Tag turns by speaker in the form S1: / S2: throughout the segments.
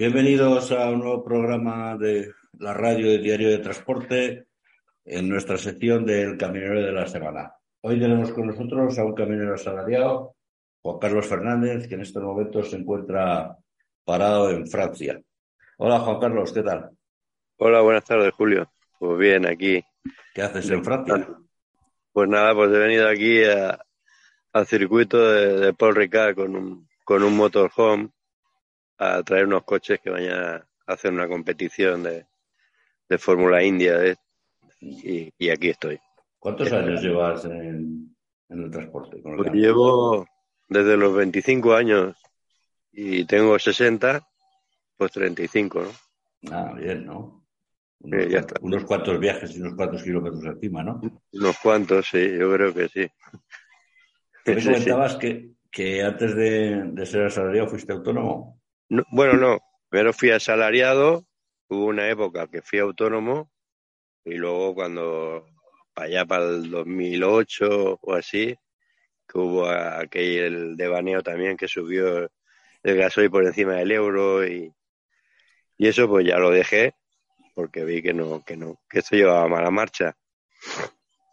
S1: Bienvenidos a un nuevo programa de la radio de Diario de Transporte en nuestra sección del Camionero de la Semana. Hoy tenemos con nosotros a un camionero asalariado, Juan Carlos Fernández, que en estos momentos se encuentra parado en Francia. Hola Juan Carlos, ¿qué tal?
S2: Hola, buenas tardes, Julio. Pues bien, aquí.
S1: ¿Qué haces en Francia?
S2: Pues nada, pues he venido aquí al circuito de, Paul Ricard con un, con un motorhome a traer unos coches que vayan a hacer una competición de, de Fórmula India ¿eh? y, aquí estoy.
S1: ¿Cuántos años llevas en, el transporte?
S2: pues llevo desde los 25 años y tengo 60, pues 35, ¿no?
S1: Ah, bien, ¿no? Unos, cuantos viajes y unos cuantos kilómetros encima, ¿no?
S2: Unos cuantos, sí, yo creo que sí.
S1: ¿Tú me comentabas Que, que antes de, ser asalariado fuiste autónomo?
S2: Bueno, no. Primero fui asalariado, hubo una época que fui autónomo y luego cuando, para allá para el 2008 o así, que hubo aquel devaneo también que subió el gasoil por encima del euro y, y eso pues ya lo dejé porque vi que no, que no, que esto llevaba mala marcha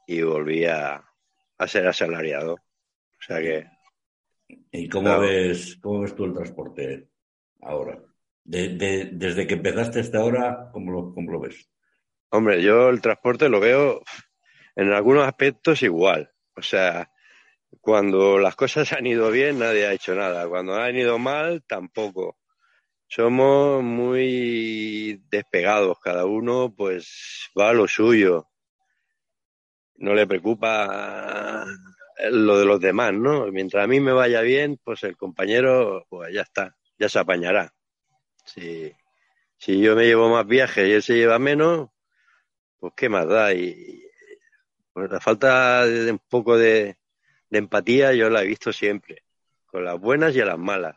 S2: y volví a, ser asalariado. O sea que.
S1: ¿Y cómo ves, cómo ves tú el transporte ahora? desde que empezaste hasta ahora, ¿cómo lo, ¿cómo lo ves?
S2: Hombre, yo el transporte lo veo en algunos aspectos igual. O sea, cuando las cosas han ido bien, nadie ha hecho nada. Cuando han ido mal, tampoco somos muy despegados, cada uno pues va a lo suyo. No le preocupa lo de los demás, ¿no? Mientras a mí me vaya bien, pues el compañero, pues ya está, ya se apañará. Si, si yo me llevo más viajes y él se lleva menos, pues qué más da. Y pues la falta de un poco de, de empatía yo la he visto siempre, con las buenas y a las malas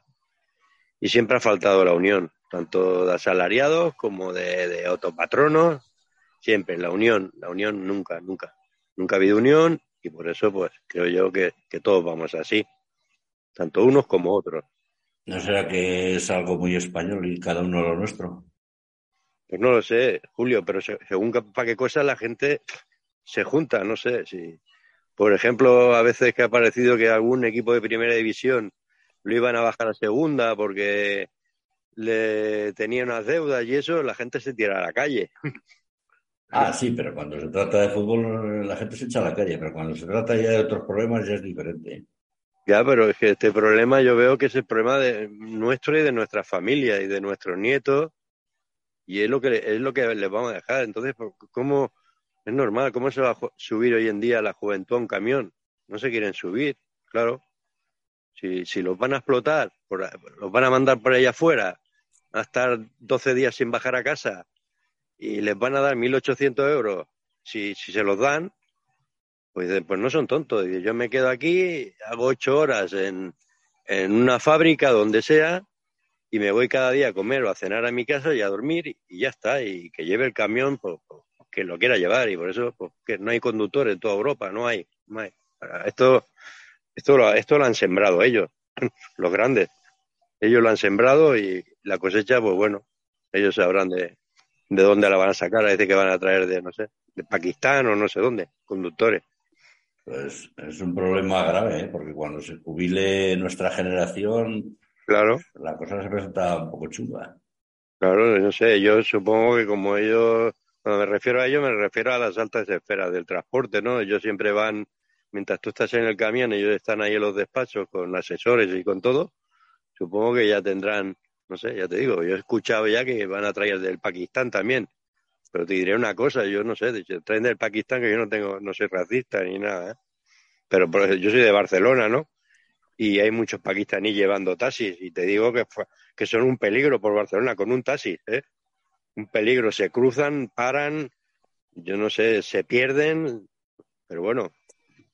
S2: y siempre ha faltado la unión, tanto de asalariados como de, autopatronos, siempre la unión, la unión nunca, nunca, nunca ha habido unión y por eso pues creo yo que, todos vamos así, tanto unos como otros.
S1: ¿No será que es algo muy español y cada uno lo nuestro?
S2: Pues no lo sé, Julio, pero según para qué cosa la gente se junta, no sé si, por ejemplo, a veces que ha parecido que algún equipo de primera división lo iban a bajar a segunda porque le tenía unas deudas y eso, la gente se tira a la calle.
S1: Ah, sí, pero cuando se trata de fútbol la gente se echa a la calle, pero cuando se trata ya de otros problemas ya es diferente.
S2: Ya, pero es que este problema yo veo que es el problema de nuestro y de nuestra familia y de nuestros nietos y es lo que es lo que les vamos a dejar. Entonces, ¿cómo es normal? ¿Cómo se va a subir hoy en día la juventud a un camión? No se quieren subir, claro. Si, si los van a explotar, los van a mandar por allá afuera, a estar 12 días sin bajar a casa y les van a dar 1.800 euros, si, si se los dan, pues, pues no son tontos. Yo me quedo aquí, hago ocho horas en, en una fábrica, donde sea, y me voy cada día a comer o a cenar a mi casa y a dormir y ya está. Y que lleve el camión, pues, pues que lo quiera llevar. Y por eso pues, que no hay conductores en toda Europa, no hay. No hay. Esto esto lo, esto lo han sembrado ellos, los grandes. Ellos lo han sembrado y la cosecha, pues bueno, ellos sabrán de, de dónde la van a sacar. A veces que van a traer de, no sé, de Pakistán o no sé dónde, conductores.
S1: Pues es un problema grave, ¿eh? porque cuando se jubile nuestra generación,
S2: claro.
S1: la cosa se presenta un poco chunga.
S2: Claro, no sé, yo supongo que como ellos, cuando me refiero a ellos, me refiero a las altas esferas del transporte, ¿no? Ellos siempre van mientras tú estás en el camión, ellos están ahí en los despachos con asesores y con todo, supongo que ya tendrán, no sé, ya te digo, yo he escuchado ya que van a traer del Pakistán también, pero te diré una cosa, yo no sé, traen del Pakistán que yo no tengo, no soy racista ni nada, ¿eh? pero yo soy de Barcelona, ¿no? Y hay muchos pakistaníes llevando taxis y te digo que, que son un peligro por Barcelona con un taxi, ¿eh? Un peligro, se cruzan, paran, yo no sé, se pierden, pero bueno,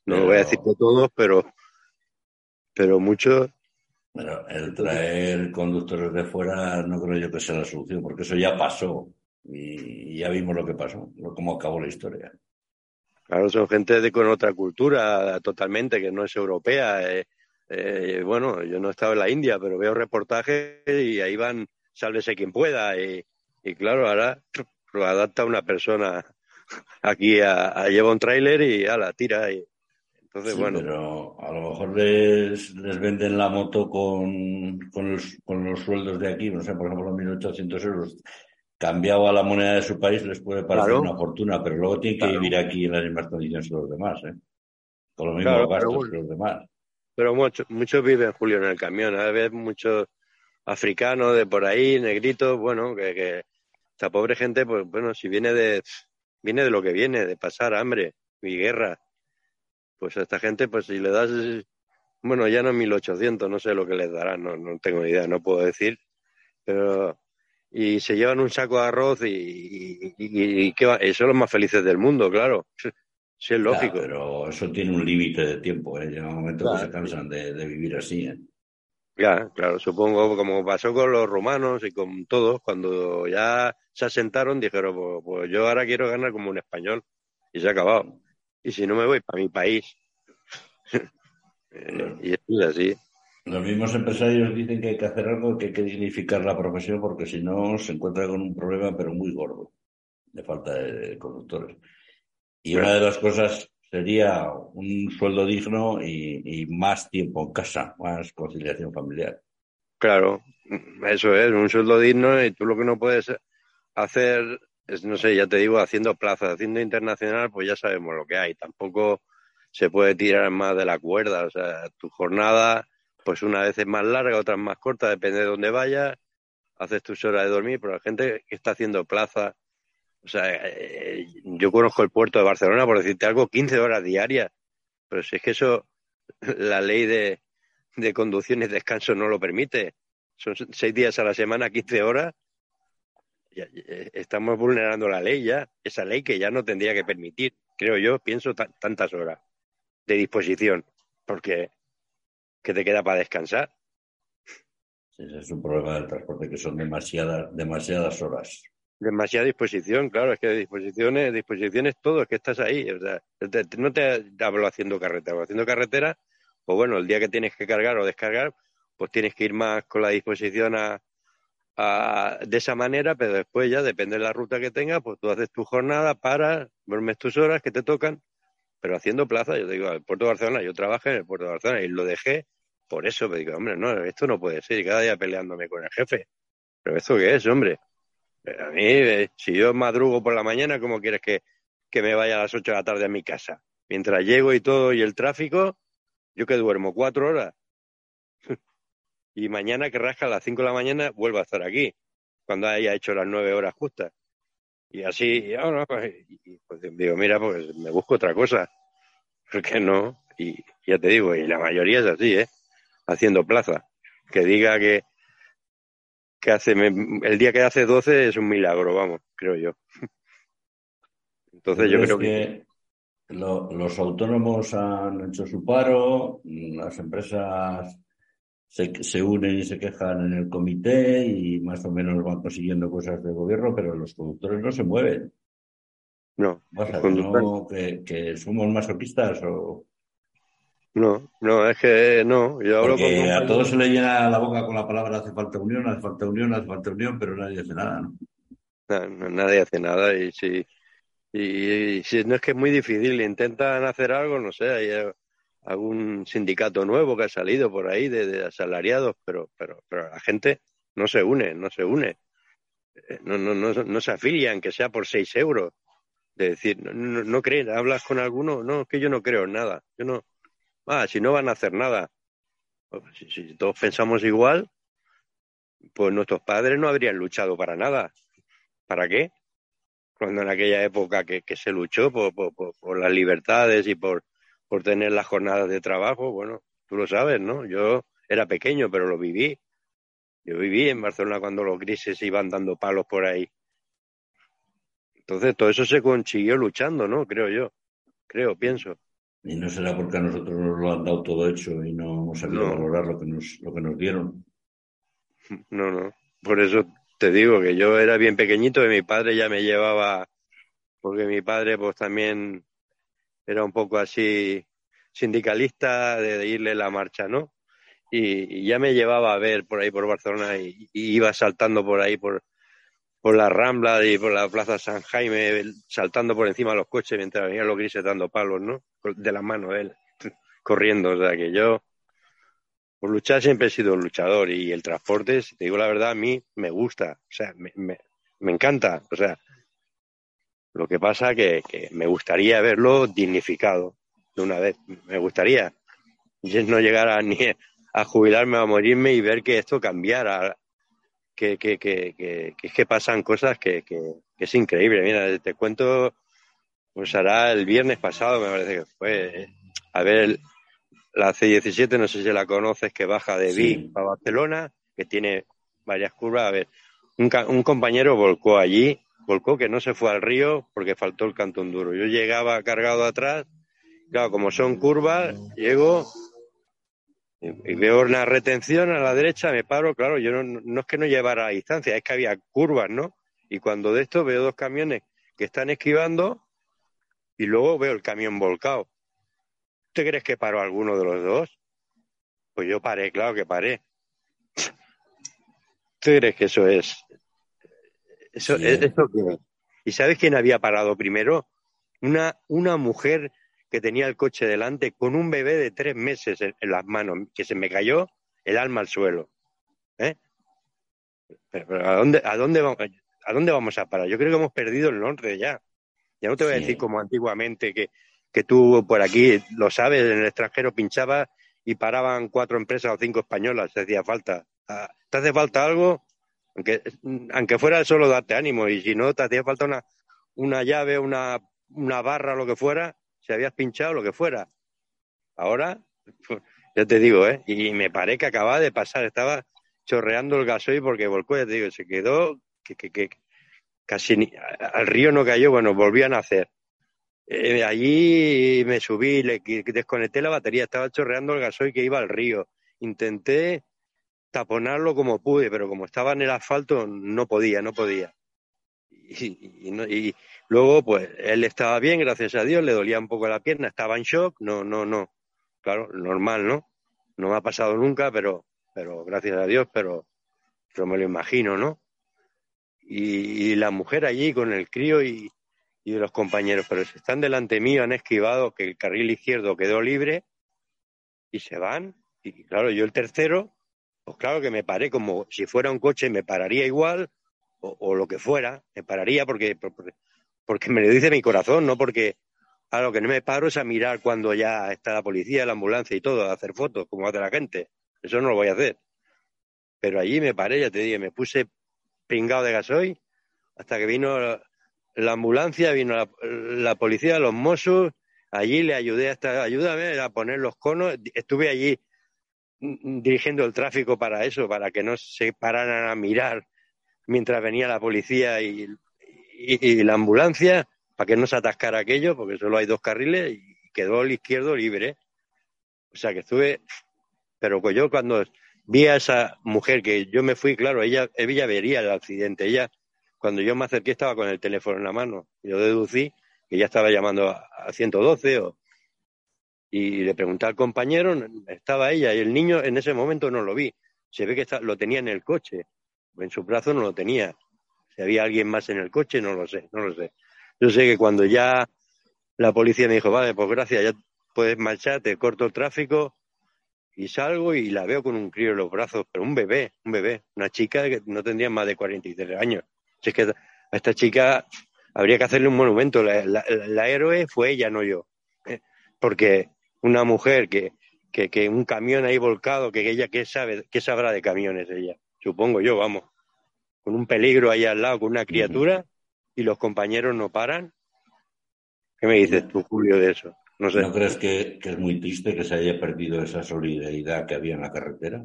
S2: no lo voy a decir de todos, pero, pero muchos.
S1: Bueno, el traer conductores de fuera no creo yo que sea la solución, porque eso ya pasó y ya vimos lo que pasó, cómo acabó la historia.
S2: Claro, son gente de con otra cultura totalmente, que no es europea. Eh, eh, bueno, yo no he estado en la India, pero veo reportajes y ahí van sálvese quien pueda. Y, y claro, ahora lo adapta una persona aquí a, lleva un tráiler y a la tira. Y, entonces, bueno.
S1: Pero a lo mejor les, les venden la moto con, con, los, con los sueldos de aquí, no sé, por ejemplo, 1.800 euros. Cambiado a la moneda de su país les puede parecer una fortuna, pero luego tienen que vivir aquí en las mismas condiciones que los demás, ¿eh? Con los mismos gastos que los demás.
S2: Pero muchos muchos viven, Julio, en el camión. A veces muchos africanos de por ahí, negritos, bueno, que, que esta pobre gente, pues bueno, si viene de, viene de lo que viene, de pasar hambre y guerra, pues a esta gente, pues si le das, bueno, ya no 1800, no sé lo que les darán, no, no tengo ni idea, no puedo decir, pero y se llevan un saco de arroz y, y, son los más felices del mundo, claro. Sí, es lógico.
S1: pero eso tiene un límite de tiempo, ¿eh? llega un momento que se cansan de, vivir así. ¿eh?
S2: Ya, claro, supongo como pasó con los romanos y con todos, cuando ya se asentaron, dijeron, pues, pues yo ahora quiero ganar como un español y se ha acabado. Y si no me voy para mi país. Y es así.
S1: Los mismos empresarios dicen que hay que hacer algo, que hay que dignificar la profesión, porque si no se encuentra con un problema, pero muy gordo, de falta de conductores. Y una de las cosas sería un sueldo digno y, más tiempo en casa, más conciliación familiar.
S2: Claro, eso es, un sueldo digno y tú lo que no puedes hacer es, no sé, ya te digo, haciendo plazas, haciendo internacional, pues ya sabemos lo que hay. Tampoco se puede tirar más de la cuerda. O sea, tu jornada pues una vez es más larga, otra es más corta, depende de dónde vayas, haces tus horas de dormir, pero la gente que está haciendo plaza, o sea, eh, yo conozco el puerto de Barcelona, por decirte algo, 15 horas diarias, pero si es que eso, la ley de, de conducción y descanso no lo permite, son seis días a la semana, 15 horas, eh, estamos vulnerando la ley ya, esa ley que ya no tendría que permitir, creo yo, pienso tantas horas de disposición, porque que te queda para descansar.
S1: Sí, ese es un problema del transporte, que son demasiadas, demasiadas horas.
S2: Demasiada disposición, claro, es que disposiciones, disposiciones todo, es que estás ahí. O sea, no te hablo haciendo carretera, haciendo carretera, pues bueno, el día que tienes que cargar o descargar, pues tienes que ir más con la disposición a, de esa manera, pero después ya depende de la ruta que tengas, pues tú haces tu jornada, para, duermes tus horas que te tocan, pero haciendo plaza, yo te digo, el puerto de Barcelona, yo trabajé en el puerto de Barcelona y lo dejé por eso me digo, hombre, no, esto no puede ser, cada día peleándome con el jefe. ¿Pero esto qué es, hombre? A mí, eh, si yo madrugo por la mañana, ¿cómo quieres que, que me vaya a las ocho de la tarde a mi casa? Mientras llego y todo y el tráfico, yo que duermo cuatro horas. y mañana que rasca a las cinco de la mañana, vuelvo a estar aquí, cuando haya hecho las nueve horas justas. Y así, pues, y, pues digo, mira, pues me busco otra cosa. ¿Por qué no? Y ya te digo, y la mayoría es así, ¿eh? Haciendo plaza. Que diga que, que hace el día que hace 12 es un milagro, vamos, creo yo. Entonces yo creo que,
S1: los autónomos han hecho su paro, las empresas se, se, unen y se quejan en el comité y más o menos van consiguiendo cosas del gobierno, pero los conductores no se mueven.
S2: No,
S1: que, que somos masoquistas o
S2: no, no, es que no. Yo hablo
S1: con a todos se le llena la boca con la palabra hace falta unión, hace falta unión, hace falta unión, pero nadie hace nada, ¿no?
S2: nadie hace nada y si, y, si no es que es muy difícil, intentan hacer algo, no sé, hay algún sindicato nuevo que ha salido por ahí de, asalariados, pero, pero, pero la gente no se une, no se une. Eh, no, no, no, no se afilian, que sea por seis euros. De decir, no, no, no creen, hablas con alguno, no, es que yo no creo en nada. Yo no, Ah, si no van a hacer nada. Pues, si, todos pensamos igual, pues nuestros padres no habrían luchado para nada. ¿Para qué? Cuando en aquella época que, se luchó por, por, las libertades y por, por tener las jornadas de trabajo, bueno, tú lo sabes, ¿no? Yo era pequeño, pero lo viví. Yo viví en Barcelona cuando los grises iban dando palos por ahí. Entonces, todo eso se consiguió luchando, ¿no? Creo yo. Creo, pienso.
S1: Y no será porque a nosotros nos lo han dado todo hecho y no hemos sabido valorar lo que, nos, lo que nos dieron.
S2: No, no. Por eso te digo que yo era bien pequeñito y mi padre ya me llevaba, porque mi padre pues también era un poco así sindicalista de, irle la marcha, ¿no? y, ya me llevaba a ver por ahí por Barcelona y, iba saltando por ahí por, por la Rambla y por la Plaza San Jaime, saltando por encima de los coches mientras venían los grises dando palos, ¿no? De la mano él, corriendo. O sea que yo, por luchar siempre he sido un luchador y el transporte, si te digo la verdad, a mí me gusta, o sea, me, encanta. O sea, lo que pasa que, que me gustaría verlo dignificado de una vez. Me gustaría no llegar a ni a jubilarme a morirme y ver que esto cambiara. Que, que, que, que, que es que pasan cosas que, que, es increíble. Mira, te cuento, pues hará el viernes pasado, me parece que fue, a ver la C17, no sé si la conoces, que baja de Vic a Barcelona, que tiene varias curvas. A ver, un, un compañero volcó allí volcó que no se fue al río porque faltó el cantón duro. Yo llegaba cargado atrás, claro, como son curvas, llego y, veo una retención a la derecha, me paro, claro, yo no, no es que no llevara a distancia, es que había curvas, ¿no? Y cuando de esto veo dos camiones que están esquivando y luego veo el camión volcado. ¿Tú crees que paró alguno de los dos? Pues yo paré, claro que paré. ¿Tú crees que eso es eso, ¿Y sabes quién había parado primero? Una, una mujer que tenía el coche delante con un bebé de tres meses en, las manos, que se me cayó el alma al suelo. ¿Eh? Pero, ¿a, dónde, a, dónde vamos, ¿A dónde vamos a parar? Yo creo que hemos perdido el norte ya. Ya no te voy a decir como antiguamente que, que tú por aquí, lo sabes, en el extranjero pinchabas y paraban cuatro empresas o cinco españolas, te hacía falta. Ah, ¿Te hace falta algo? Aunque, aunque fuera solo darte ánimo y si no te hacía falta una, una llave, una, una barra, lo que fuera, si habías pinchado, lo que fuera. Ahora, ya te digo, ¿eh? Y me paré que acababa de pasar, estaba chorreando el gasoil porque volcó, ya te digo, se quedó que, que, que casi al río no cayó, bueno, volvían a hacer. Eh, allí me subí, le desconecté la batería, estaba chorreando el gasoil que iba al río. Intenté taponarlo como pude, pero como estaba en el asfalto no podía, no podía. Y, y, luego, pues, él estaba bien, gracias a Dios, le dolía un poco la pierna, estaba en shock, no, no, no. Claro, normal, ¿no? No me ha pasado nunca, pero, pero gracias a Dios, pero, pero me lo imagino, ¿no? Y, la mujer allí con el crío y, y los compañeros, pero si están delante mío, han esquivado que el carril izquierdo quedó libre y se van. Y claro, yo el tercero, pues claro que me paré como si fuera un coche, me pararía igual o, lo que fuera, me pararía porque me lo dice mi corazón, no porque a lo que no me paro es a mirar cuando ya está la policía, la ambulancia y todo, a hacer fotos como hace la gente. Eso no lo voy a hacer. Pero allí me paré, ya te dije, me puse pingado de gasoil hasta que vino la, ambulancia, vino la, la, policía, los mozos, allí le ayudé hasta, ayúdame a poner los conos, estuve allí dirigiendo el tráfico para eso, para que no se pararan a mirar mientras venía la policía y, y, la ambulancia, para que no se atascara aquello, porque solo hay dos carriles y quedó el izquierdo libre. O sea que estuve, pero pues yo cuando vi a esa mujer que yo me fui, claro, ella, ella vería el accidente, ella, cuando yo me acerqué estaba con el teléfono en la mano, yo deducí que ella estaba llamando a, a 112 o, y le pregunté al compañero, estaba ella y el niño en ese momento no lo vi. Se ve que lo tenía en el coche, en su brazo no lo tenía. Si había alguien más en el coche, no lo sé, no lo sé. Yo sé que cuando ya la policía me dijo, vale, pues gracias, ya puedes marchar, te corto el tráfico y salgo y la veo con un crío en los brazos, pero un bebé, un bebé, una chica que no tendría más de 43 años. Si es que a esta chica habría que hacerle un monumento. La, héroe fue ella, no yo. ¿eh? Porque una mujer que, que, que un camión ahí volcado, que ella qué sabe, qué sabrá de camiones ella, supongo yo, vamos, con un peligro ahí al lado, con una criatura, y los compañeros no paran. ¿Qué me dices tú, Julio, de eso?
S1: No sé. ¿No crees que, que es muy triste que se haya perdido esa solidaridad que había en la carretera?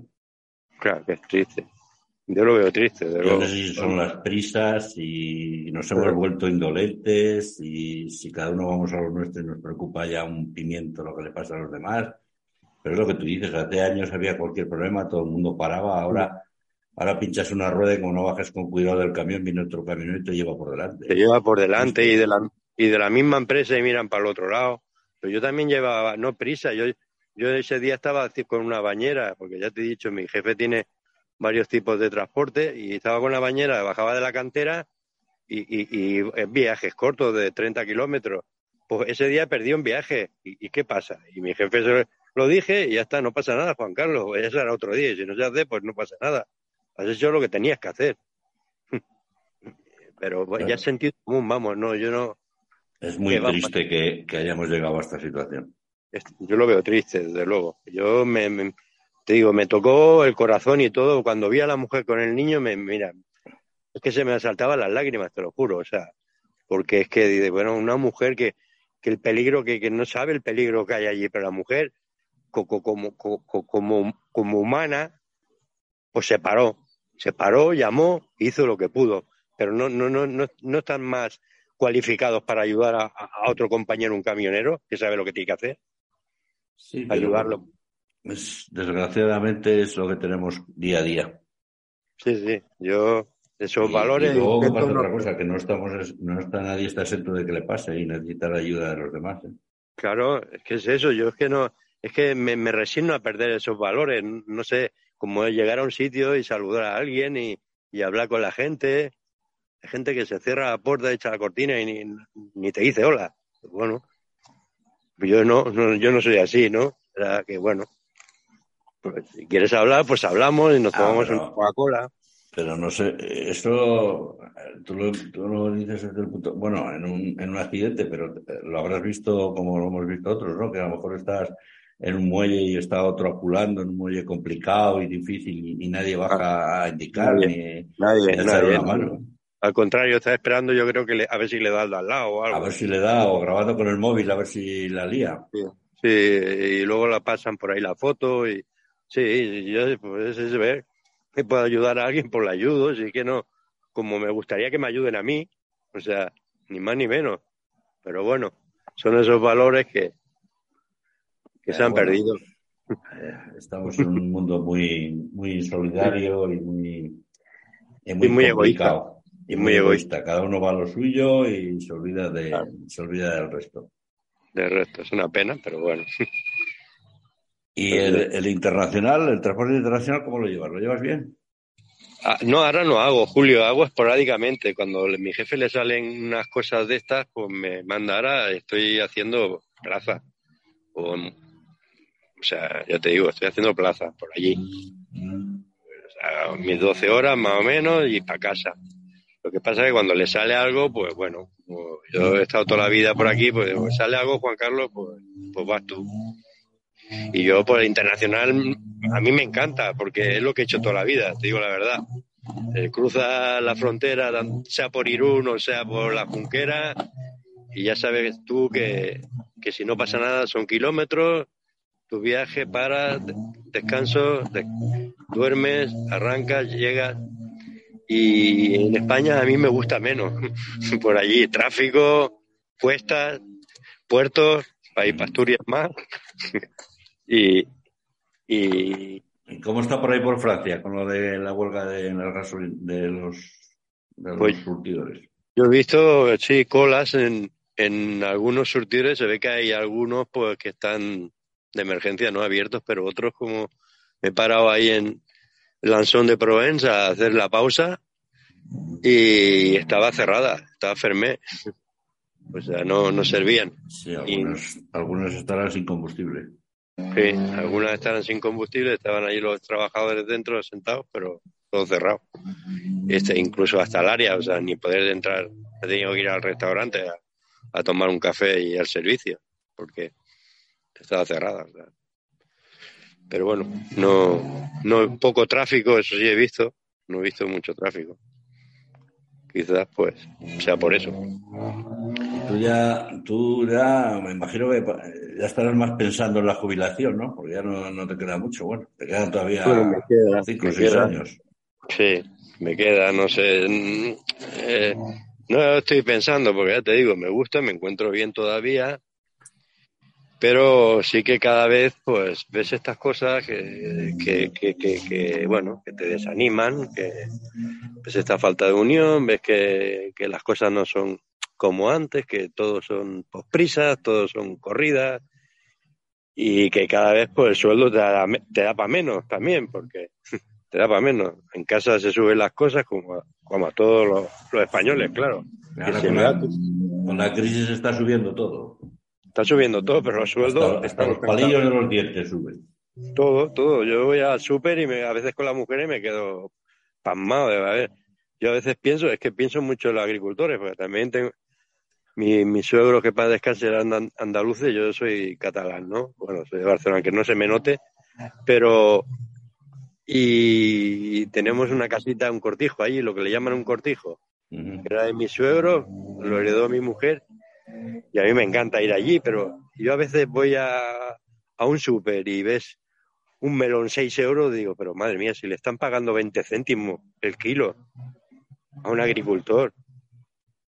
S2: Claro, que es triste. Yo lo veo triste. De
S1: Yo no sé si son las prisas y nos hemos vuelto indolentes y si cada uno vamos a lo nuestro y nos preocupa ya un pimiento lo que le pasa a los demás. Pero es lo que tú dices, hace años había cualquier problema, todo el mundo paraba, ahora, ahora pinchas una rueda y como no bajas con cuidado del camión, viene otro camión y te lleva por delante.
S2: Te lleva por delante y de la, y de la misma empresa y miran para el otro lado. Pero yo también llevaba, no prisa, yo, yo ese día estaba con una bañera, porque ya te he dicho, mi jefe tiene varios tipos de transporte y estaba con la bañera, bajaba de la cantera y, y, en viajes cortos de 30 kilómetros. Pues ese día perdí un viaje. ¿Y, qué pasa? Y mi jefe se lo dije y ya está, no pasa nada, Juan Carlos. Ese era otro día y si no se hace, pues no pasa nada. Has hecho lo que tenías que hacer. Pero ya has sentido común, vamos, no, yo no.
S1: Es muy triste que, que, hayamos llegado a esta situación.
S2: Yo lo veo triste, desde luego. Yo me, te digo, me tocó el corazón y todo. Cuando vi a la mujer con el niño, me, mira, es que se me asaltaban las lágrimas, te lo juro. O sea, porque es que, bueno, una mujer que, que el peligro, que, que no sabe el peligro que hay allí, pero la mujer, como, como, como, como humana, pues se paró. Se paró, llamó, hizo lo que pudo. Pero no, no, no, no, no están más cualificados para ayudar a, otro compañero, un camionero, que sabe lo que tiene que hacer.
S1: Sí, ayudarlo. desgraciadamente es lo que tenemos día a día.
S2: Sí, sí. Yo, esos valores.
S1: Y luego pasa otra cosa, que no estamos, no está nadie está exento de que le pase y necesita la ayuda de los demás. ¿eh?
S2: Claro, es que es eso. Yo es que no, es que me, me resigno a perder esos valores. No sé, como llegar a un sitio y saludar a alguien y, y hablar con la gente. Hay gente que se cierra la puerta, echa la cortina y ni, ni te dice hola. Bueno, yo no, no, yo no soy así, ¿no? Era que bueno, pues, si quieres hablar, pues hablamos y nos ah, tomamos una Coca-Cola.
S1: Pero no sé, eso tú lo, tú lo, dices desde el punto, bueno, en un, en un accidente, pero lo habrás visto como lo hemos visto otros, ¿no? Que a lo mejor estás en un muelle y está otro aculando en un muelle complicado y difícil y, nadie baja a indicar
S2: nadie, ni, nadie, nadie, mano. Al contrario, está esperando, yo creo que a ver si le da al lado o algo.
S1: A ver si le da, o grabando con el móvil, a ver si la lía.
S2: Sí, y luego la pasan por ahí la foto y sí, yo pues es ver que puedo ayudar a alguien, por pues la ayudo, sí que no, como me gustaría que me ayuden a mí, o sea, ni más ni menos. Pero bueno, son esos valores que, que se han perdido.
S1: Eh, estamos en un mundo muy, muy solidario y muy,
S2: muy, muy egoísta.
S1: Y muy egoísta. Cada uno va a lo suyo y se olvida, de, se olvida del resto.
S2: Del resto, es una pena, pero bueno.
S1: ¿Y el, internacional, el transporte internacional, cómo lo llevas? ¿Lo llevas bien?
S2: Ah, no, ahora no hago, Julio, hago esporádicamente. Cuando a mi jefe le salen unas cosas de estas, pues me manda ahora, estoy haciendo plaza. O, o sea, ya te digo, estoy haciendo plaza por allí. O sea, mis 12 horas más o menos y para casa. Lo que pasa es que cuando le sale algo, pues bueno, yo he estado toda la vida por aquí, pues, pues sale algo, Juan Carlos, pues, pues vas tú. Y yo, por el internacional, a mí me encanta, porque es lo que he hecho toda la vida, te digo la verdad. Cruza la frontera, sea por Irún o sea por la Junquera, y ya sabes tú que, que si no pasa nada son kilómetros, tu viaje para, descanso, duermes, arrancas, llegas, y en España a mí me gusta menos. Por allí, tráfico, cuestas, puertos, hay Asturias más. y, y,
S1: ¿Cómo está por ahí por Francia con lo de la huelga de, de los, de los pues, surtidores?
S2: Yo he visto, sí, colas en, en algunos surtidores. Se ve que hay algunos pues que están de emergencia no abiertos, pero otros como me he parado ahí en, Lanzón de Provence a hacer la pausa y estaba cerrada, estaba fermé. O sea, no, no servían.
S1: Sí, algunos, estarán sin combustible.
S2: Sí, algunas estarán sin combustible, estaban allí los trabajadores dentro sentados, pero todo cerrado. Este, incluso hasta el área, o sea, ni poder entrar. He tenido que ir al restaurante a, tomar un café y al servicio, porque estaba cerrada. Pero bueno, no, no poco tráfico, eso sí he visto, no he visto mucho tráfico. Quizás pues sea por eso.
S1: Tú ya, tú ya, me imagino que ya estarás más pensando en la jubilación, ¿no? Porque ya no, te queda mucho, bueno, te quedan todavía cinco o seis años.
S2: Sí, me queda, no sé. Eh, no estoy pensando, porque ya te digo, me gusta, me encuentro bien todavía, pero sí que cada vez pues ves estas cosas que, que, que, que, bueno que te desaniman que ves esta falta de unión ves que, las cosas no son como antes que todos son posprisas todos son corridas y que cada vez pues el sueldo te da, te da para menos también, porque te da para menos. En casa se suben las cosas como, como a todos los, españoles, claro.
S1: con, la, crisis está subiendo todo.
S2: Está subiendo todo, pero los sueldos...
S1: Hasta, los palillos de los dientes suben.
S2: Todo, todo. Yo voy al súper y me, a veces con las mujeres me quedo pasmado de ver. Yo a veces pienso, es que pienso mucho en los agricultores, porque también tengo, mi, mi suegro que para descansar era andaluces, yo soy catalán, ¿no? Bueno, soy de Barcelona, que no se me note, pero y tenemos una casita, un cortijo allí, lo que le llaman un cortijo. Era de mi suegro, lo heredó mi mujer y a mí me encanta ir allí, pero yo a veces voy a, a un súper y ves un melón 6 euros, digo, pero madre mía, si le están pagando 20 céntimos el kilo a un agricultor,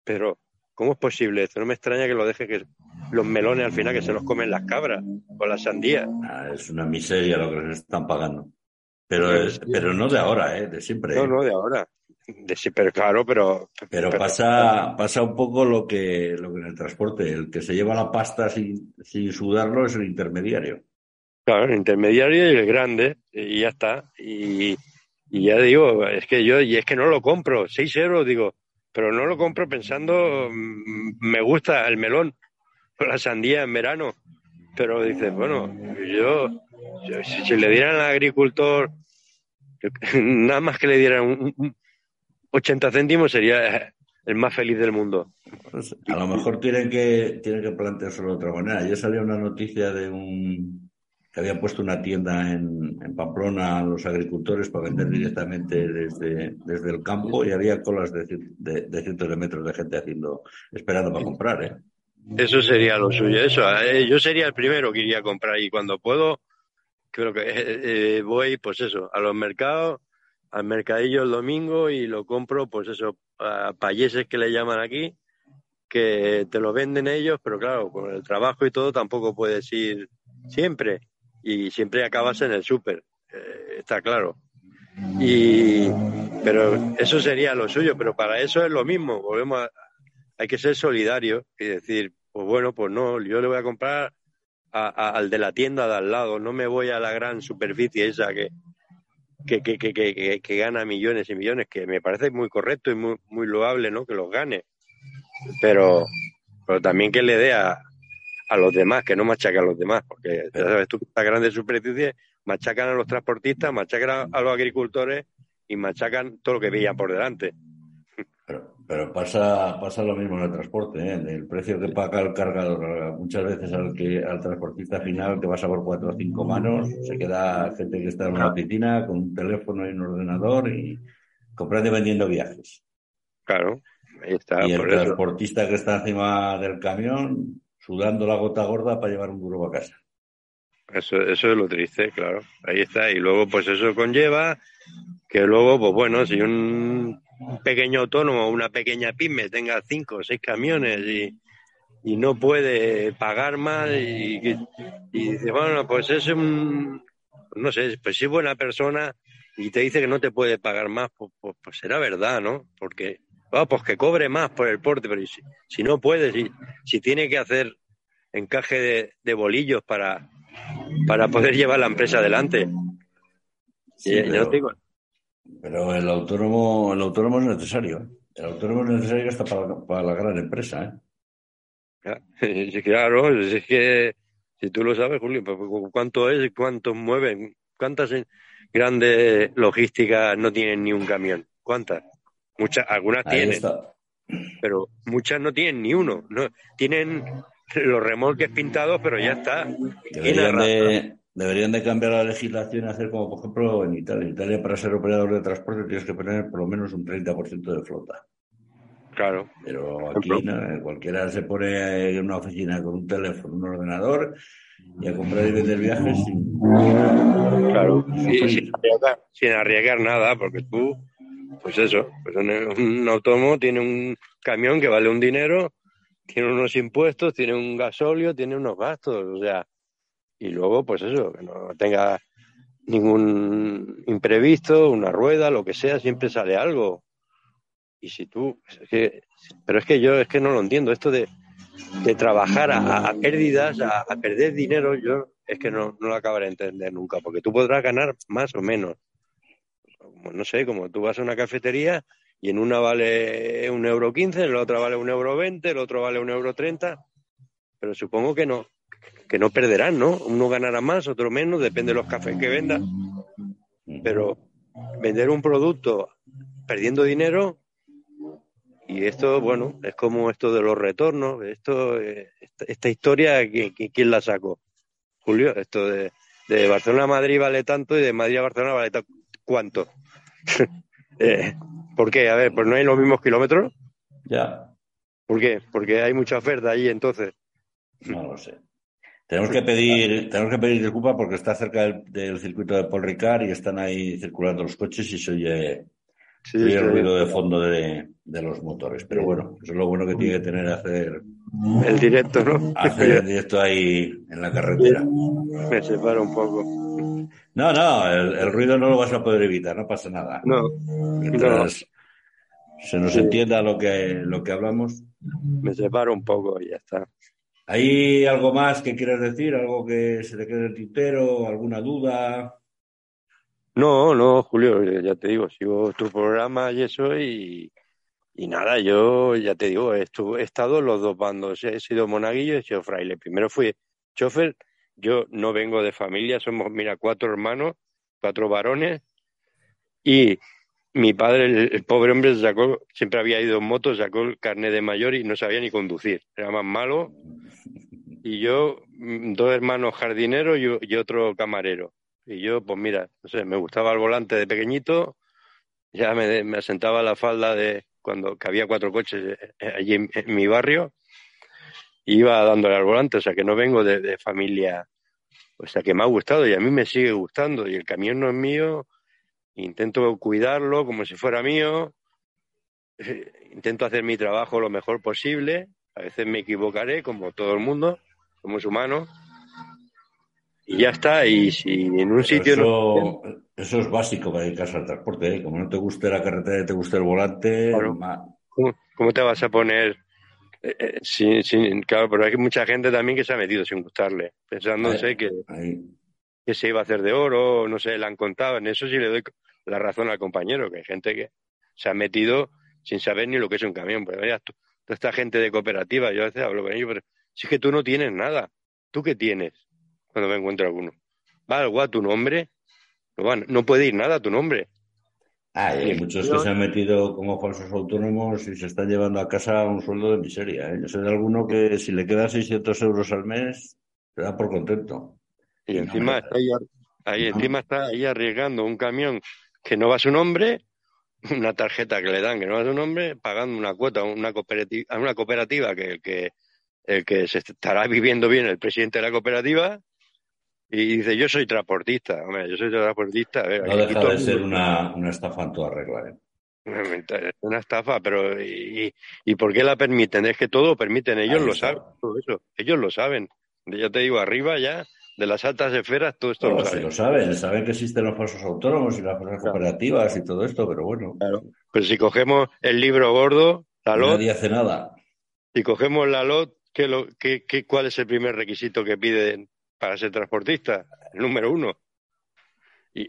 S2: pero ¿Cómo es posible esto? No me extraña que lo deje que los melones al final que se los comen las cabras o las sandías.
S1: Ah, es una miseria lo que les están pagando. Pero, pero no de ahora, ¿eh? de siempre.
S2: No, no, de ahora. De, pero claro, pero.
S1: Pero, pasa, pasa un poco lo que, lo que en el transporte. El que se lleva la pasta sin, sin sudarlo es el intermediario.
S2: Claro, el intermediario y el grande, y ya está. Y, y ya digo, es que yo, y es que no lo compro. Seis euros, digo, pero no lo compro pensando, mm, me gusta el melón o la sandía en verano, pero dices, bueno, yo, si, le dieran al agricultor, nada más que le dieran un, 80 céntimos sería el más feliz del mundo.
S1: Pues, a lo mejor tienen que, tienen que planteárselo de otra manera. Ayer salió una noticia de un, que había puesto una tienda en, en, Pamplona a los agricultores para vender directamente desde, desde el campo y había colas de, de, cientos de metros de gente haciendo, esperando para comprar. ¿eh?
S2: Eso sería lo suyo. Eso, eh, yo sería el primero que iría a comprar y cuando puedo, creo que eh, eh, voy, pues eso, a los mercados, al mercadillo el domingo y lo compro, pues eso, a payeses que le llaman aquí, que te lo venden ellos, pero claro, con el trabajo y todo tampoco puedes ir siempre y siempre acabas en el súper, eh, está claro. Y, pero eso sería lo suyo, pero para eso es lo mismo, volvemos hay que ser solidario y decir, pues bueno, pues no, yo le voy a comprar al de la tienda de al lado, no me voy a la gran superficie esa que, que, que, que, que, gana millones y millones, que me parece muy correcto y muy, muy loable, ¿no? Que los gane. Pero, pero también que le dé a, a los demás, que no machacan a los demás, porque ya sabes tú, estas grandes superficies machacan a los transportistas, machacan a los agricultores y machacan todo lo que veían por delante.
S1: Pero, pero pasa, pasa lo mismo en el transporte, ¿eh? el precio que paga el cargador muchas veces al que al transportista final que pasa por cuatro o cinco manos, se queda gente que está en una oficina con un teléfono y un ordenador y comprando y vendiendo viajes.
S2: Claro, ahí está.
S1: Y el transportista que está encima del camión sudando la gota gorda para llevar un duro a casa.
S2: Eso, eso es lo triste, claro. Ahí está. Y luego, pues eso conlleva que luego, pues bueno, si un pequeño autónomo o una pequeña pyme tenga cinco o seis camiones y, y no puede pagar más y, y, dice, bueno, pues es un, no sé, pues si es buena persona y te dice que no te puede pagar más, pues, pues, pues será verdad, ¿no? Porque Ah, pues que cobre más por el porte, pero si, no puede, si, si, tiene que hacer encaje de, bolillos para, para poder llevar la empresa adelante.
S1: Sí, pero, el autónomo, el autónomo es necesario. ¿eh? El autónomo es necesario hasta para, la gran empresa.
S2: ¿eh? Claro, es que si tú lo sabes, Julio, pues, ¿cuánto es? ¿Cuántos mueven? ¿Cuántas grandes logísticas no tienen ni un camión? ¿Cuántas? Muchas, algunas tienen, pero muchas no tienen ni uno. No, tienen los remolques pintados, pero ya está.
S1: Deberían de, cambiar la legislación y hacer como, por ejemplo, en Italia. En Italia, para ser operador de transporte, tienes que tener por lo menos un 30% de flota.
S2: Claro.
S1: Pero aquí cualquiera se pone en una oficina con un teléfono, un ordenador y a comprar y vender viajes sin.
S2: Claro, sin arriesgar nada, porque tú pues eso, pues un, autónomo tiene un camión que vale un dinero, tiene unos impuestos, tiene un gasóleo, tiene unos gastos, o sea, y luego, pues eso, que no tenga ningún imprevisto, una rueda, lo que sea, siempre sale algo. Y si tú, pero es que yo es que no lo entiendo, esto de, de trabajar a, pérdidas, a, perder dinero, yo es que no, no lo acabaré de entender nunca, porque tú podrás ganar más o menos. no sé, como tú vas a una cafetería y en una vale un euro quince, en la otra vale un euro veinte, el otro vale un euro treinta, pero supongo que no, que no perderán, ¿no? Uno ganará más, otro menos, depende de los cafés que venda, pero vender un producto perdiendo dinero y esto, bueno, es como esto de los retornos, esto, eh, esta, historia, ¿quién, la sacó? Julio, esto de, de Barcelona a Madrid vale tanto y de Madrid a Barcelona vale cuánto. eh, ¿Por qué? A ver, pues no hay los mismos kilómetros.
S1: Ya.
S2: ¿Por qué? Porque hay mucha oferta ahí entonces.
S1: No lo sé. Tenemos que pedir, tenemos que pedir disculpas porque está cerca del, circuito de Paul Ricard y están ahí circulando los coches y se oye, el ruido de fondo de, los motores. Pero bueno, eso es lo bueno que tiene que tener hacer
S2: el directo, ¿no?
S1: Hacer el directo ahí en la carretera.
S2: Me separo un poco.
S1: No, no, el, ruido no lo vas a poder evitar, no pasa nada.
S2: No.
S1: Mientras se nos entienda lo que, lo que hablamos.
S2: Me separo un poco y ya está.
S1: ¿Hay algo más que quieras decir? ¿Algo que se te quede en el tintero? ¿Alguna duda?
S2: No, no, Julio, ya te digo, sigo tu programa y eso y, nada, yo ya te digo, he, estado en los dos bandos, he sido monaguillo y he sido fraile. Primero fui chofer, yo no vengo de familia, somos, mira, cuatro hermanos, cuatro varones y mi padre, el, pobre hombre, sacó, siempre había ido en moto, sacó el carnet de mayor y no sabía ni conducir, era más malo y yo, mm, dos hermanos jardineros y, otro camarero. Y yo, pues mira, no sé, me gustaba el volante de pequeñito, ya me, me asentaba la falda de cuando que había cuatro coches eh, eh, allí en, mi barrio, iba dándole al volante, o sea que no vengo de, familia, o sea que me ha gustado y a mí me sigue gustando y el camión no es mío, intento cuidarlo como si fuera mío, intento hacer mi trabajo lo mejor posible, a veces me equivocaré como todo el mundo, somos humanos. Y ya está, y si en un sitio...
S1: Eso, eso es básico para dedicarse al transporte, ¿eh? como no te guste la carretera y te guste el volante...
S2: ¿Cómo, te vas a poner...? Eh, eh, sin, sin, claro, pero hay mucha gente también que se ha metido sin gustarle, pensándose que, que se iba a hacer de oro, no sé, le han contado. En eso sí le doy la razón al compañero, que hay gente que se ha metido sin saber ni lo que es un camión. Pues toda esta gente de cooperativa, yo a veces hablo con ellos, pero si es que tú no tienes nada. ¿Tú qué tienes cuando me encuentro alguno? ¿Va algo a tu nombre? No, no puede ir nada a tu nombre.
S1: Ah, hay muchos que se han metido como falsos autónomos y se están llevando a casa un sueldo de miseria. ¿eh? Yo sé de alguno que si le quedan 600 euros al mes, se da por contento.
S2: Y, encima, está ahí, encima está ahí arriesgando un camión que no va a su nombre, una tarjeta que le dan que no va a su nombre, pagando una cuota a una cooperativa, a una cooperativa que, que el que se estará viviendo bien el presidente de la cooperativa y dice yo soy transportista, hombre, yo soy transportista.
S1: no deja de ser una, una, estafa en toda regla.
S2: ¿eh? Una estafa, pero ¿y, ¿y por qué la permiten? Es que todo permiten, ellos lo saben, todo eso, ellos lo saben. Ya te digo, arriba ya, de las altas esferas, todo esto
S1: lo saben. lo saben, saben que existen los falsos autónomos y las falsas cooperativas y todo esto, pero bueno.
S2: Claro. Pero si cogemos el libro gordo, la LOT.
S1: Nadie hace nada.
S2: Si cogemos la LOT, ¿qué lo, qué, qué, ¿cuál es el primer requisito que piden para ser transportista? El número uno. Y,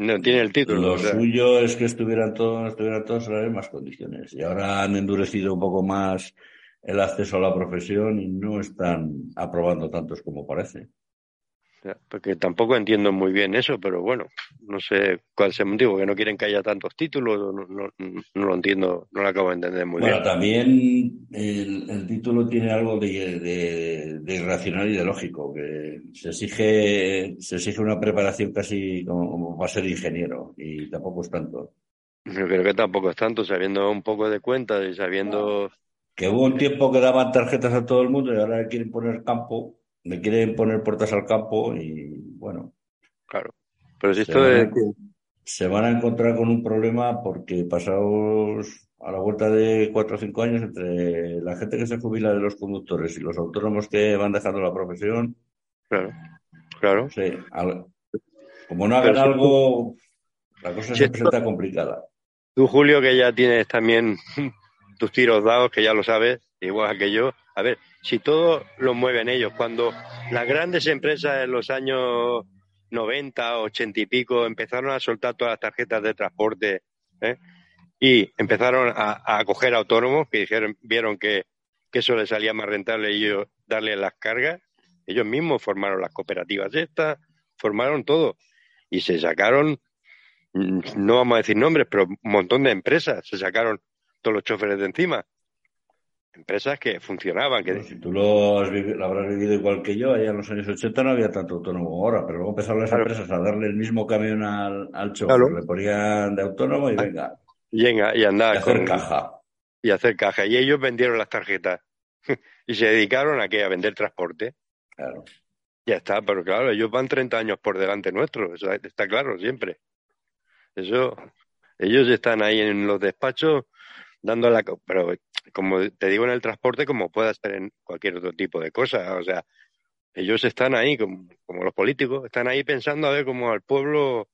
S2: no tiene el título.
S1: Lo suyo es que estuvieran todos, estuvieran todos en las mismas condiciones. Y ahora han endurecido un poco más el acceso a la profesión y no están aprobando tantos como parece
S2: porque tampoco entiendo muy bien eso, pero bueno, no sé cuál es el motivo, que no quieren que haya tantos títulos, no, no, no lo entiendo, no lo acabo de entender muy
S1: bien.
S2: Bueno,
S1: también el, título tiene algo de, irracional y de lógico, que se exige, se exige una preparación casi como, como para ser ingeniero, y tampoco es tanto.
S2: Yo creo que tampoco es tanto, sabiendo un poco de cuentas y sabiendo...
S1: Que hubo un tiempo que daban tarjetas a todo el mundo y ahora quieren poner campo me quieren poner puertas al campo y bueno.
S2: Claro. Pero si esto se,
S1: se van a encontrar con un problema porque pasados a la vuelta de cuatro o cinco años entre la gente que se jubila de los conductores y los autónomos que van dejando la profesión.
S2: Claro, claro.
S1: Sí, como no hagan algo, la cosa se presenta complicada.
S2: Tú, Julio, que ya tienes también tus tiros dados, que ya lo sabes, igual que yo. A ver, si todo lo mueven ellos. Cuando las grandes empresas en los años 90, 80 y pico empezaron a soltar todas las tarjetas de transporte ¿eh? y empezaron a, a, coger autónomos que dijeron, vieron que, eso les salía más rentable ellos darle las cargas, ellos mismos formaron las cooperativas estas, formaron todo y se sacaron, mm, no vamos a decir nombres, pero un montón de empresas, se sacaron todos los choferes de encima empresas que funcionaban. Que...
S1: si tú lo, habrás vivido igual que yo, allá en los años 80 no había tanto autónomo ahora, pero luego empezaron las empresas a darle el mismo camión al, al chofer, le ponían de autónomo y ah, venga.
S2: Y, y andar.
S1: Y hacer caja.
S2: Y hacer caja. Y ellos vendieron las tarjetas y se dedicaron a qué? A vender transporte.
S1: Claro.
S2: Ya está, pero claro, ellos van 30 años por delante nuestro, eso está claro siempre. Eso, ellos están ahí en los despachos dando la... Pero como te digo en el transporte, como puede ser en cualquier otro tipo de cosa. O sea, ellos están ahí, como, los políticos, están ahí pensando a ver cómo el pueblo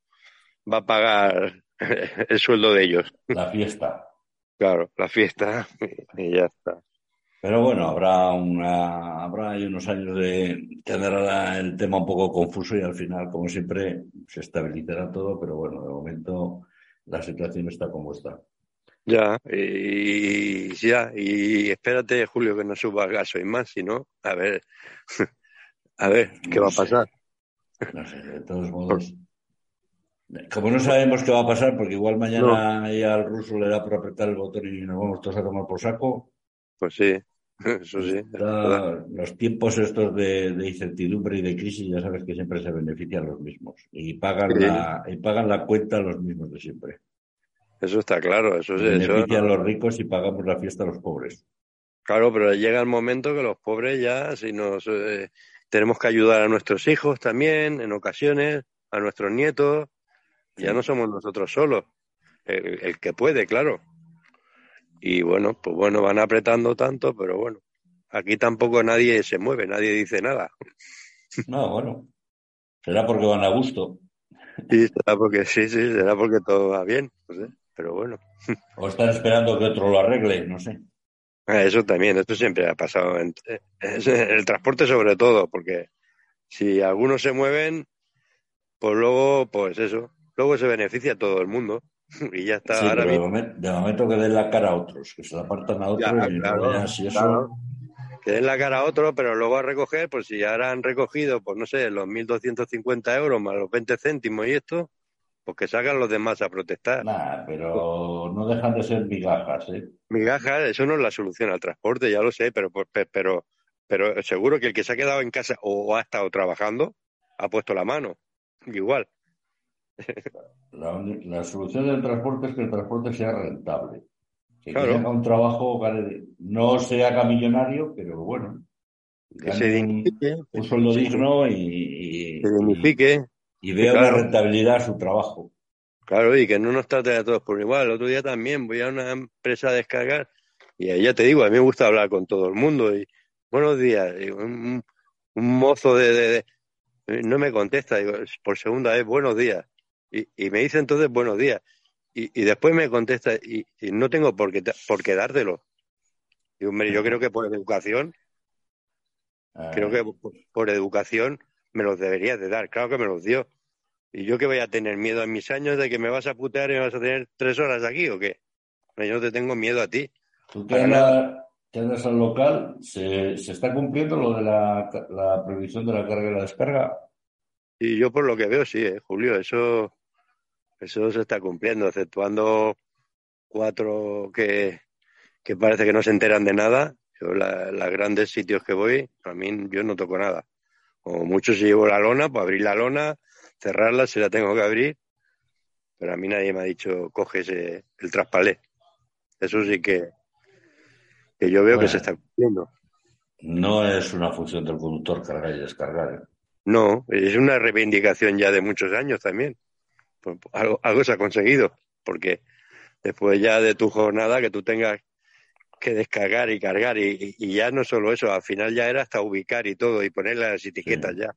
S2: va a pagar el sueldo de ellos.
S1: La fiesta.
S2: Claro, la fiesta y ya está.
S1: Pero bueno, habrá una, habrá unos años de andará el tema un poco confuso y al final, como siempre, se estabilizará todo, pero bueno, de momento la situación está como está.
S2: Ya, y ya, y espérate, Julio, que no suba el gaso y más, si no, a ver, a ver, ¿qué va a pasar?
S1: No sé, de todos modos. Como no sabemos qué va a pasar, porque igual mañana ya al ruso le da por apretar el botón y nos vamos todos a tomar por saco.
S2: Pues sí, eso sí.
S1: los tiempos estos de, incertidumbre y de crisis, ya sabes que siempre se benefician los mismos y pagan, la, y pagan la cuenta los mismos de siempre.
S2: Eso está claro. Eso,
S1: Beneficia a los ricos y pagamos la fiesta a los pobres.
S2: Claro, pero llega el momento que los pobres ya, si nos eh, tenemos que ayudar a nuestros hijos también, en ocasiones, a nuestros nietos, ya no somos nosotros solos, el, que puede, claro. Y bueno, pues bueno, van apretando tanto, pero bueno, aquí tampoco nadie se mueve, nadie dice nada.
S1: No, bueno, será porque van a gusto.
S2: Sí, será porque sí, sí, será porque todo va bien. Pues, pero bueno.
S1: O están esperando que otro lo arregle, no sé.
S2: Ah, eso también, esto siempre ha pasado. En, el transporte sobre todo, porque si algunos se mueven, pues luego, pues eso, luego se beneficia a todo el mundo. Y ya está.
S1: ahora de, momento, que den la cara a otros, que se la apartan a otros y claro, si eso...
S2: Que den la cara a otros, pero luego a recoger, pues si ahora han recogido, pues no sé, los 1.250 euros más los 20 céntimos y esto, pues que salgan los demás a protestar.
S1: Nah, pero no dejan de ser migajas, ¿eh?
S2: Migajas, eso no es la solución al transporte, ya lo sé, pero, pero, pero seguro que el que se ha quedado en casa o ha estado trabajando ha puesto la mano, igual.
S1: La, solución del transporte es que el transporte sea rentable. Que claro. un trabajo, no se haga millonario, pero bueno.
S2: Que se dignifique.
S1: Un, sueldo digno y,
S2: se dignifique
S1: y vea una rentabilidad a su trabajo.
S2: Claro, y que no nos trate a todos por igual. El otro día también voy a una empresa a descargar y ya te digo, a mí me gusta hablar con todo el mundo y buenos días. un, mozo de, no me contesta, digo, por segunda vez, buenos días. Y, me dice entonces buenos días. Y, después me contesta y, no tengo por qué, por qué dártelo. Y hombre, yo creo que por educación, creo que por, por educación me los deberías de dar. Claro que me los dio. ¿Y yo que voy a tener miedo en mis años de que me vas a putear y me vas a tener tres horas aquí o qué? Yo no te tengo miedo a ti.
S1: Tú que andas al local, ¿se, está cumpliendo lo de la, la previsión de la carga y la descarga?
S2: Y yo por lo que veo, sí, eh, Julio, eso, eso se está cumpliendo, exceptuando cuatro que, que parece que no se enteran de nada. Yo, la, los grandes sitios que voy, a mí yo no toco nada. O mucho si llevo la lona, pues abrir la lona, cerrarla si la tengo que abrir, pero a mí nadie me ha dicho coge ese, el traspalé. Eso sí que, que yo veo que se está cumpliendo.
S1: No es una función del conductor cargar y descargar. ¿eh?
S2: No, es una reivindicación ya de muchos años también. Pues, algo, algo se ha conseguido, porque después ya de tu jornada que tú tengas que descargar y cargar y, ya no solo eso, al final ya era hasta ubicar y todo y poner las etiquetas ya.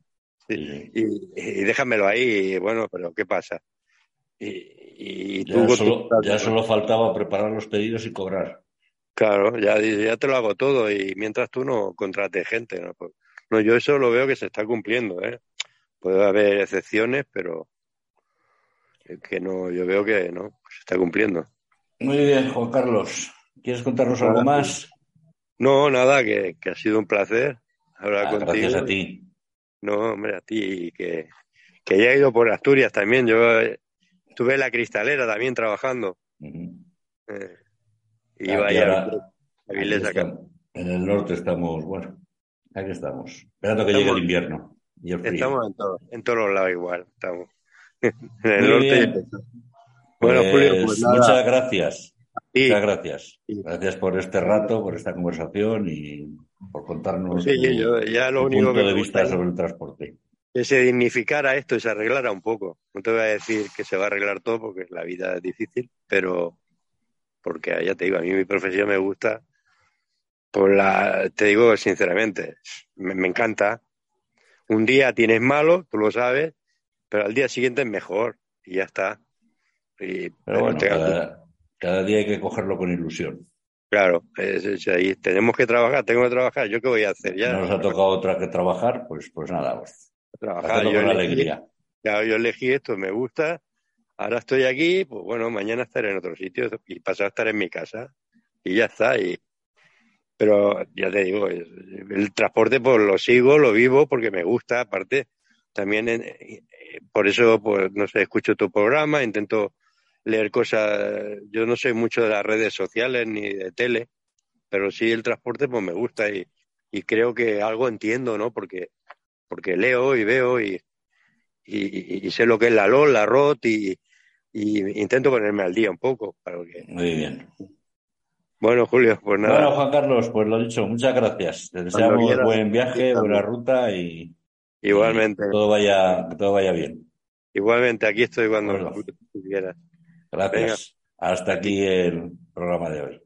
S2: Y, déjamelo ahí, bueno, pero ¿qué pasa? Y,
S1: ya, solo, ya solo faltaba preparar los pedidos y cobrar.
S2: Claro, ya, ya te lo hago todo y mientras tú no contrates gente, ¿no? Pues, no, yo eso lo veo que se está cumpliendo, ¿eh? Puede haber excepciones, pero que no, yo veo que no, se está cumpliendo.
S1: Muy bien, Juan Carlos. ¿Quieres contarnos algo más?
S2: No, nada, que, ha sido un placer hablar ah, contigo.
S1: Gracias a ti.
S2: No, hombre, a ti, que, que ya he ido por Asturias también. Yo estuve en la cristalera también trabajando.
S1: Eh, y vaya a En el norte estamos, bueno, aquí estamos, esperando que llegue el invierno. Y el frío.
S2: Estamos en, en todos los lados igual, estamos. en el norte.
S1: Bueno, Julio, pues, pues muchas gracias. Muchas gracias. Gracias por este rato, por esta conversación y por contarnos
S2: sí, yo, ya lo único
S1: punto de vista sobre el transporte.
S2: Que se dignificara esto y se arreglara un poco. No te voy a decir que se va a arreglar todo porque la vida es difícil, pero porque ya te digo, a mí mi profesión me gusta. Por la, te digo sinceramente, me, encanta. Un día tienes malo, tú lo sabes, pero al día siguiente es mejor y ya está.
S1: Y, pero bueno, cada, día hay que cogerlo con ilusión.
S2: Claro, es, ahí tenemos que trabajar, tengo que trabajar. ¿Yo qué voy a hacer? Ya
S1: nos ha tocado otra que trabajar, pues, pues nada, pues,
S2: trabajar yo con alegría. Claro, yo elegí esto, me gusta ahora estoy aquí, pues bueno, mañana estaré en otro sitio y pasado estar en mi casa y ya está. Y, pero ya te digo, el transporte pues lo sigo, lo vivo porque me gusta, aparte también eh, por eso pues no sé, escucho tu programa, intento leer cosas, yo no sé mucho de las redes sociales ni de tele, pero sí el transporte pues me gusta y, y creo que algo entiendo, ¿no? Porque porque leo y veo y, y, y, sé lo que es la LOL, la ROT y, y intento ponerme al día un poco. Para que...
S1: Muy bien.
S2: Bueno, Julio, pues nada.
S1: Bueno, Juan Carlos, pues lo dicho, muchas gracias. Te deseamos buen viaje, buena ruta y.
S2: Igualmente.
S1: todo vaya, todo vaya bien.
S2: Igualmente, aquí estoy cuando quieras.
S1: Gracias. Hasta aquí el programa de hoy.